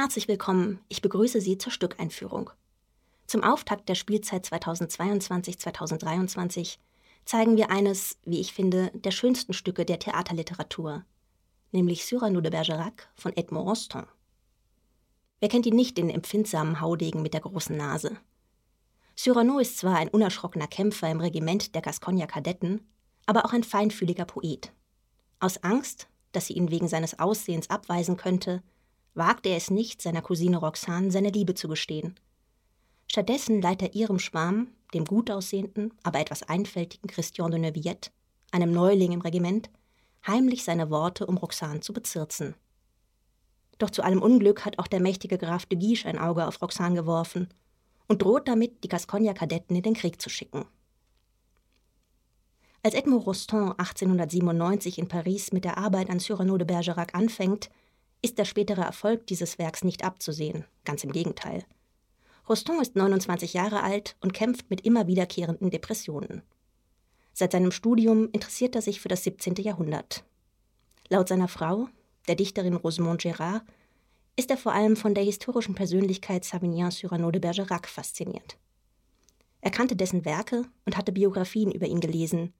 Herzlich willkommen, ich begrüße Sie zur Stückeinführung. Zum Auftakt der Spielzeit 2022-2023 zeigen wir eines, wie ich finde, der schönsten Stücke der Theaterliteratur, nämlich Cyrano de Bergerac von Edmond Rostand. Wer kennt ihn nicht, den empfindsamen Haudegen mit der großen Nase? Cyrano ist zwar ein unerschrockener Kämpfer im Regiment der Gascogner Kadetten, aber auch ein feinfühliger Poet. Aus Angst, dass sie ihn wegen seines Aussehens abweisen könnte, wagt er es nicht, seiner Cousine Roxane seine Liebe zu gestehen. Stattdessen leiht er ihrem Schwarm, dem gut aussehenden, aber etwas einfältigen Christian de Neuvillette, einem Neuling im Regiment, heimlich seine Worte, um Roxane zu bezirzen. Doch zu allem Unglück hat auch der mächtige Graf de Guiche ein Auge auf Roxane geworfen und droht damit, die Gascogner-Kadetten in den Krieg zu schicken. Als Edmond Rostand 1897 in Paris mit der Arbeit an Cyrano de Bergerac anfängt, ist der spätere Erfolg dieses Werks nicht abzusehen, ganz im Gegenteil. Rostand ist 29 Jahre alt und kämpft mit immer wiederkehrenden Depressionen. Seit seinem Studium interessiert er sich für das 17. Jahrhundert. Laut seiner Frau, der Dichterin Rosemont Gérard, ist er vor allem von der historischen Persönlichkeit Savinien Cyrano de Bergerac fasziniert. Er kannte dessen Werke und hatte Biografien über ihn gelesen.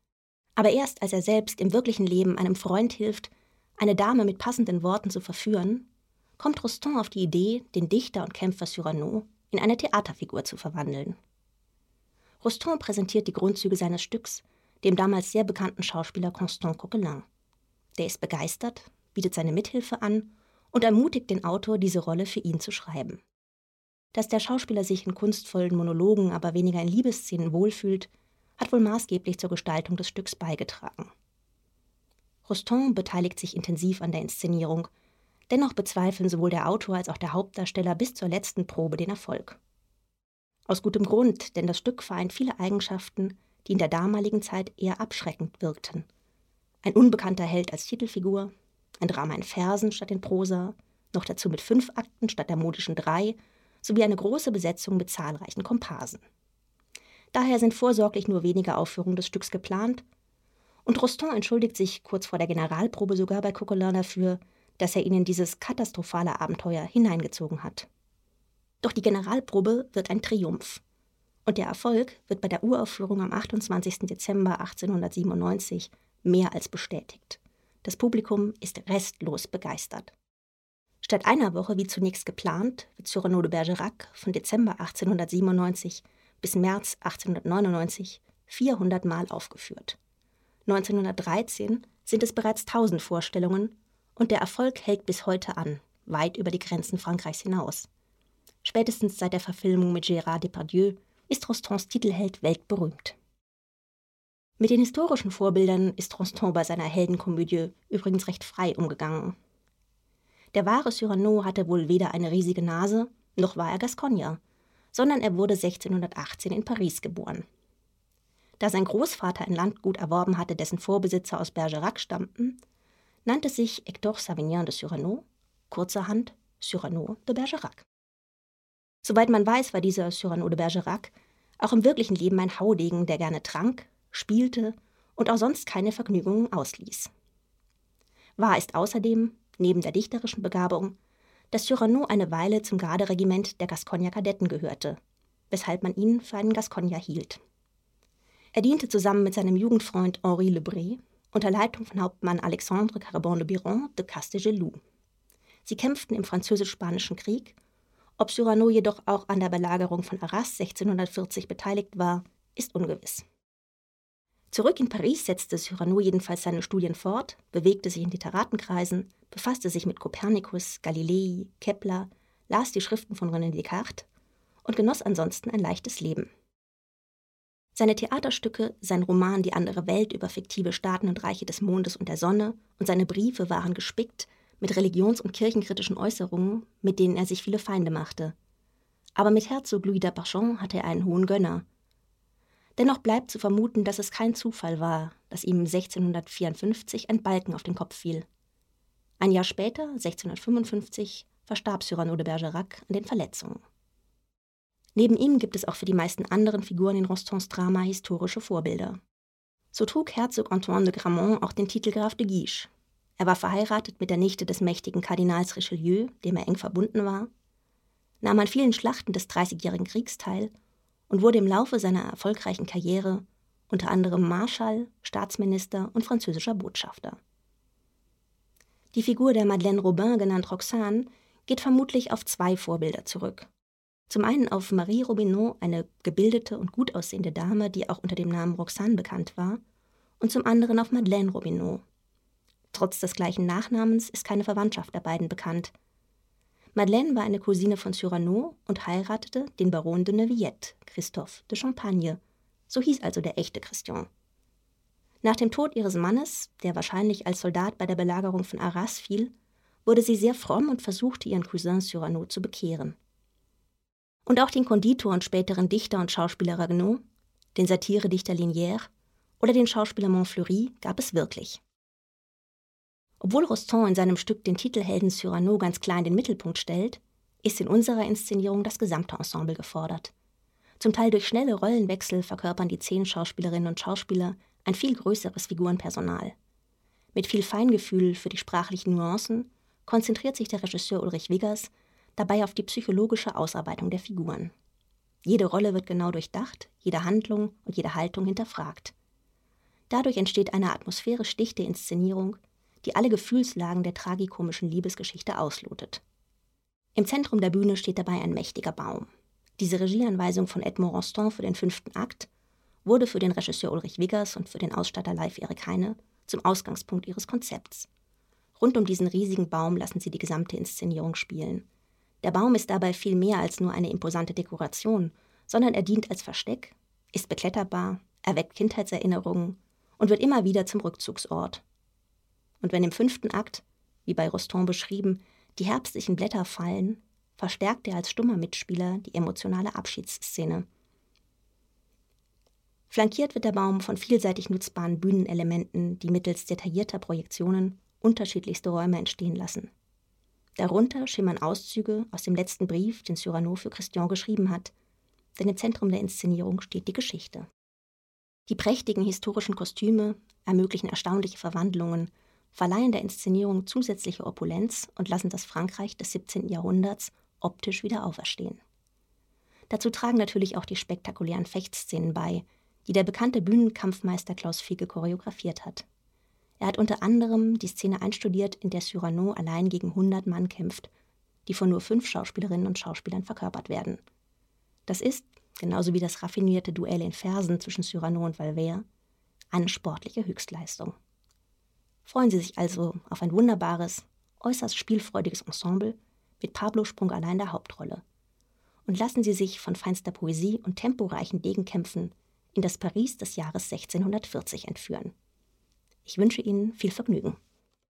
Aber erst als er selbst im wirklichen Leben einem Freund hilft, eine Dame mit passenden Worten zu verführen, kommt Rostand auf die Idee, den Dichter und Kämpfer Cyrano in eine Theaterfigur zu verwandeln. Rostand präsentiert die Grundzüge seines Stücks dem damals sehr bekannten Schauspieler Constant Coquelin. Der ist begeistert, bietet seine Mithilfe an und ermutigt den Autor, diese Rolle für ihn zu schreiben. Dass der Schauspieler sich in kunstvollen Monologen, aber weniger in Liebesszenen wohlfühlt, hat wohl maßgeblich zur Gestaltung des Stücks beigetragen. Rostand beteiligt sich intensiv an der Inszenierung, dennoch bezweifeln sowohl der Autor als auch der Hauptdarsteller bis zur letzten Probe den Erfolg. Aus gutem Grund, denn das Stück vereint viele Eigenschaften, die in der damaligen Zeit eher abschreckend wirkten. Ein unbekannter Held als Titelfigur, ein Drama in Versen statt in Prosa, noch dazu mit fünf Akten statt der modischen drei, sowie eine große Besetzung mit zahlreichen Komparsen. Daher sind vorsorglich nur wenige Aufführungen des Stücks geplant, und Rostand entschuldigt sich kurz vor der Generalprobe sogar bei Coquelin dafür, dass er ihn in dieses katastrophale Abenteuer hineingezogen hat. Doch die Generalprobe wird ein Triumph. Und der Erfolg wird bei der Uraufführung am 28. Dezember 1897 mehr als bestätigt. Das Publikum ist restlos begeistert. Statt einer Woche wie zunächst geplant, wird Cyrano de Bergerac von Dezember 1897 bis März 1899 400 Mal aufgeführt. 1913 sind es bereits 1000 Vorstellungen und der Erfolg hält bis heute an, weit über die Grenzen Frankreichs hinaus. Spätestens seit der Verfilmung mit Gérard Depardieu ist Rostands Titelheld weltberühmt. Mit den historischen Vorbildern ist Rostand bei seiner Heldenkomödie übrigens recht frei umgegangen. Der wahre Cyrano hatte wohl weder eine riesige Nase, noch war er Gascogner, sondern er wurde 1618 in Paris geboren. Da sein Großvater ein Landgut erworben hatte, dessen Vorbesitzer aus Bergerac stammten, nannte sich Hector Savignan de Cyrano, kurzerhand Cyrano de Bergerac. Soweit man weiß, war dieser Cyrano de Bergerac auch im wirklichen Leben ein Haudegen, der gerne trank, spielte und auch sonst keine Vergnügungen ausließ. Wahr ist außerdem, neben der dichterischen Begabung, dass Cyrano eine Weile zum Garderegiment der Gascogner Kadetten gehörte, weshalb man ihn für einen Gascogner hielt. Er diente zusammen mit seinem Jugendfreund Henri Lebré unter Leitung von Hauptmann Alexandre Carbon de Biron de Castegelou. Sie kämpften im Französisch-Spanischen Krieg. Ob Cyrano jedoch auch an der Belagerung von Arras 1640 beteiligt war, ist ungewiss. Zurück in Paris setzte Cyrano jedenfalls seine Studien fort, bewegte sich in Literatenkreisen, befasste sich mit Kopernikus, Galilei, Kepler, las die Schriften von René Descartes und genoss ansonsten ein leichtes Leben. Seine Theaterstücke, sein Roman Die andere Welt über fiktive Staaten und Reiche des Mondes und der Sonne und seine Briefe waren gespickt mit religions- und kirchenkritischen Äußerungen, mit denen er sich viele Feinde machte. Aber mit Herzog Louis d'Aparchon hatte er einen hohen Gönner. Dennoch bleibt zu vermuten, dass es kein Zufall war, dass ihm 1654 ein Balken auf den Kopf fiel. Ein Jahr später, 1655, verstarb Cyrano de Bergerac an den Verletzungen. Neben ihm gibt es auch für die meisten anderen Figuren in Rostands Drama historische Vorbilder. So trug Herzog Antoine de Gramont auch den Titel Graf de Guiche. Er war verheiratet mit der Nichte des mächtigen Kardinals Richelieu, dem er eng verbunden war, nahm an vielen Schlachten des Dreißigjährigen Kriegs teil und wurde im Laufe seiner erfolgreichen Karriere unter anderem Marschall, Staatsminister und französischer Botschafter. Die Figur der Madeleine Robin, genannt Roxane, geht vermutlich auf zwei Vorbilder zurück. Zum einen auf Marie Robineau, eine gebildete und gut aussehende Dame, die auch unter dem Namen Roxane bekannt war, und zum anderen auf Madeleine Robineau. Trotz des gleichen Nachnamens ist keine Verwandtschaft der beiden bekannt. Madeleine war eine Cousine von Cyrano und heiratete den Baron de Neuvillette, Christophe de Champagne. So hieß also der echte Christian. Nach dem Tod ihres Mannes, der wahrscheinlich als Soldat bei der Belagerung von Arras fiel, wurde sie sehr fromm und versuchte ihren Cousin Cyrano zu bekehren. Und auch den Konditor und späteren Dichter und Schauspieler Ragueneau, den Satiredichter Linière oder den Schauspieler Montfleury gab es wirklich. Obwohl Rostand in seinem Stück den Titelhelden Cyrano ganz klar in den Mittelpunkt stellt, ist in unserer Inszenierung das gesamte Ensemble gefordert. Zum Teil durch schnelle Rollenwechsel verkörpern die zehn Schauspielerinnen und Schauspieler ein viel größeres Figurenpersonal. Mit viel Feingefühl für die sprachlichen Nuancen konzentriert sich der Regisseur Ulrich Wiggers dabei auf die psychologische Ausarbeitung der Figuren. Jede Rolle wird genau durchdacht, jede Handlung und jede Haltung hinterfragt. Dadurch entsteht eine atmosphärisch dichte Inszenierung, die alle Gefühlslagen der tragikomischen Liebesgeschichte auslotet. Im Zentrum der Bühne steht dabei ein mächtiger Baum. Diese Regieanweisung von Edmond Rostand für den fünften Akt wurde für den Regisseur Ulrich Wiggers und für den Ausstatter Live Erik Heine zum Ausgangspunkt ihres Konzepts. Rund um diesen riesigen Baum lassen sie die gesamte Inszenierung spielen. Der Baum ist dabei viel mehr als nur eine imposante Dekoration, sondern er dient als Versteck, ist bekletterbar, erweckt Kindheitserinnerungen und wird immer wieder zum Rückzugsort. Und wenn im fünften Akt, wie bei Rostand beschrieben, die herbstlichen Blätter fallen, verstärkt er als stummer Mitspieler die emotionale Abschiedsszene. Flankiert wird der Baum von vielseitig nutzbaren Bühnenelementen, die mittels detaillierter Projektionen unterschiedlichste Räume entstehen lassen. Darunter schimmern Auszüge aus dem letzten Brief, den Cyrano für Christian geschrieben hat, denn im Zentrum der Inszenierung steht die Geschichte. Die prächtigen historischen Kostüme ermöglichen erstaunliche Verwandlungen, verleihen der Inszenierung zusätzliche Opulenz und lassen das Frankreich des 17. Jahrhunderts optisch wieder auferstehen. Dazu tragen natürlich auch die spektakulären Fechtszenen bei, die der bekannte Bühnenkampfmeister Klaus Fiege choreografiert hat. Er hat unter anderem die Szene einstudiert, in der Cyrano allein gegen 100 Mann kämpft, die von nur fünf Schauspielerinnen und Schauspielern verkörpert werden. Das ist, genauso wie das raffinierte Duell in Versen zwischen Cyrano und Valvert, eine sportliche Höchstleistung. Freuen Sie sich also auf ein wunderbares, äußerst spielfreudiges Ensemble mit Pablo Sprung allein der Hauptrolle. Und lassen Sie sich von feinster Poesie und temporeichen Degenkämpfen in das Paris des Jahres 1640 entführen. Ich wünsche Ihnen viel Vergnügen.